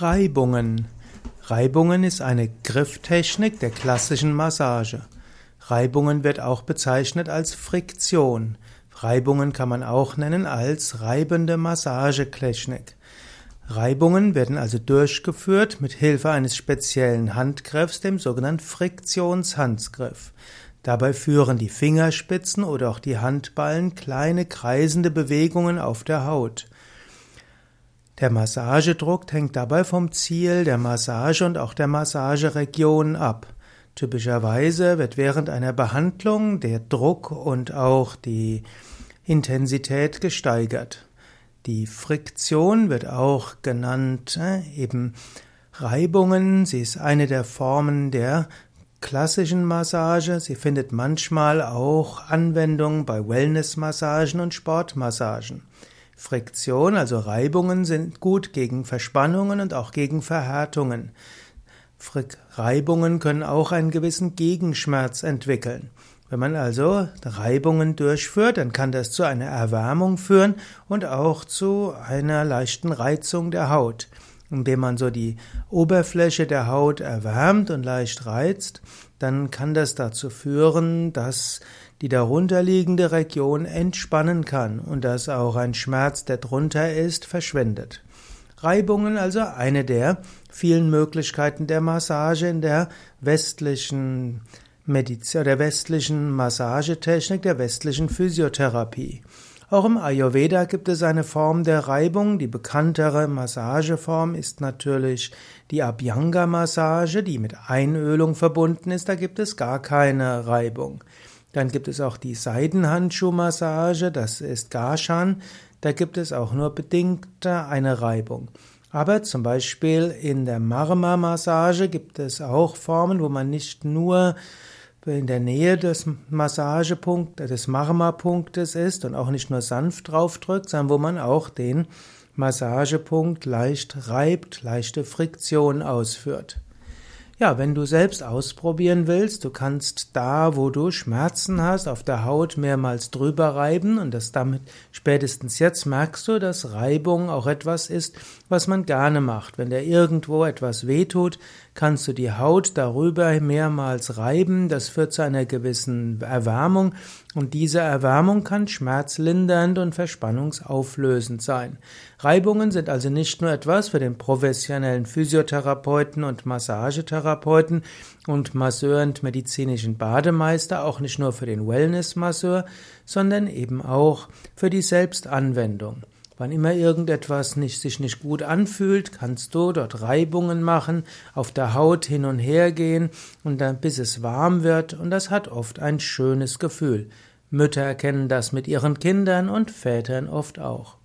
Reibungen. Reibungen ist eine Grifftechnik der klassischen Massage. Reibungen wird auch bezeichnet als Friktion. Reibungen kann man auch nennen als reibende Massagetechnik. Reibungen werden also durchgeführt mit Hilfe eines speziellen Handgriffs, dem sogenannten Friktionshandgriff. Dabei führen die Fingerspitzen oder auch die Handballen kleine kreisende Bewegungen auf der Haut. Der Massagedruck hängt dabei vom Ziel der Massage und auch der Massageregion ab. Typischerweise wird während einer Behandlung der Druck und auch die Intensität gesteigert. Die Friktion wird auch genannt äh, eben Reibungen. Sie ist eine der Formen der klassischen Massage. Sie findet manchmal auch Anwendung bei Wellnessmassagen und Sportmassagen. Friktion, also Reibungen, sind gut gegen Verspannungen und auch gegen Verhärtungen. Reibungen können auch einen gewissen Gegenschmerz entwickeln. Wenn man also Reibungen durchführt, dann kann das zu einer Erwärmung führen und auch zu einer leichten Reizung der Haut. Indem man so die Oberfläche der Haut erwärmt und leicht reizt, dann kann das dazu führen, dass die darunterliegende Region entspannen kann und dass auch ein Schmerz, der drunter ist, verschwindet. Reibungen also eine der vielen Möglichkeiten der Massage in der westlichen Medizin, der westlichen Massagetechnik, der westlichen Physiotherapie. Auch im Ayurveda gibt es eine Form der Reibung. Die bekanntere Massageform ist natürlich die Abhyanga-Massage, die mit Einölung verbunden ist. Da gibt es gar keine Reibung. Dann gibt es auch die Seidenhandschuhmassage, das ist Garshan. Da gibt es auch nur bedingt eine Reibung. Aber zum Beispiel in der Marma-Massage gibt es auch Formen, wo man nicht nur in der Nähe des Massagepunktes, des Marma-Punktes ist und auch nicht nur sanft draufdrückt, sondern wo man auch den Massagepunkt leicht reibt, leichte Friktion ausführt. Ja, wenn du selbst ausprobieren willst, du kannst da, wo du Schmerzen hast, auf der Haut mehrmals drüber reiben und das damit spätestens jetzt merkst du, dass Reibung auch etwas ist, was man gerne macht. Wenn dir irgendwo etwas wehtut, kannst du die Haut darüber mehrmals reiben. Das führt zu einer gewissen Erwärmung und diese Erwärmung kann schmerzlindernd und verspannungsauflösend sein. Reibungen sind also nicht nur etwas für den professionellen Physiotherapeuten und Massagetherapeuten und Masseur und medizinischen Bademeister, auch nicht nur für den Wellnessmasseur, sondern eben auch für die Selbstanwendung. Wann immer irgendetwas nicht, sich nicht gut anfühlt, kannst du dort Reibungen machen, auf der Haut hin und her gehen und dann bis es warm wird und das hat oft ein schönes Gefühl. Mütter erkennen das mit ihren Kindern und Vätern oft auch.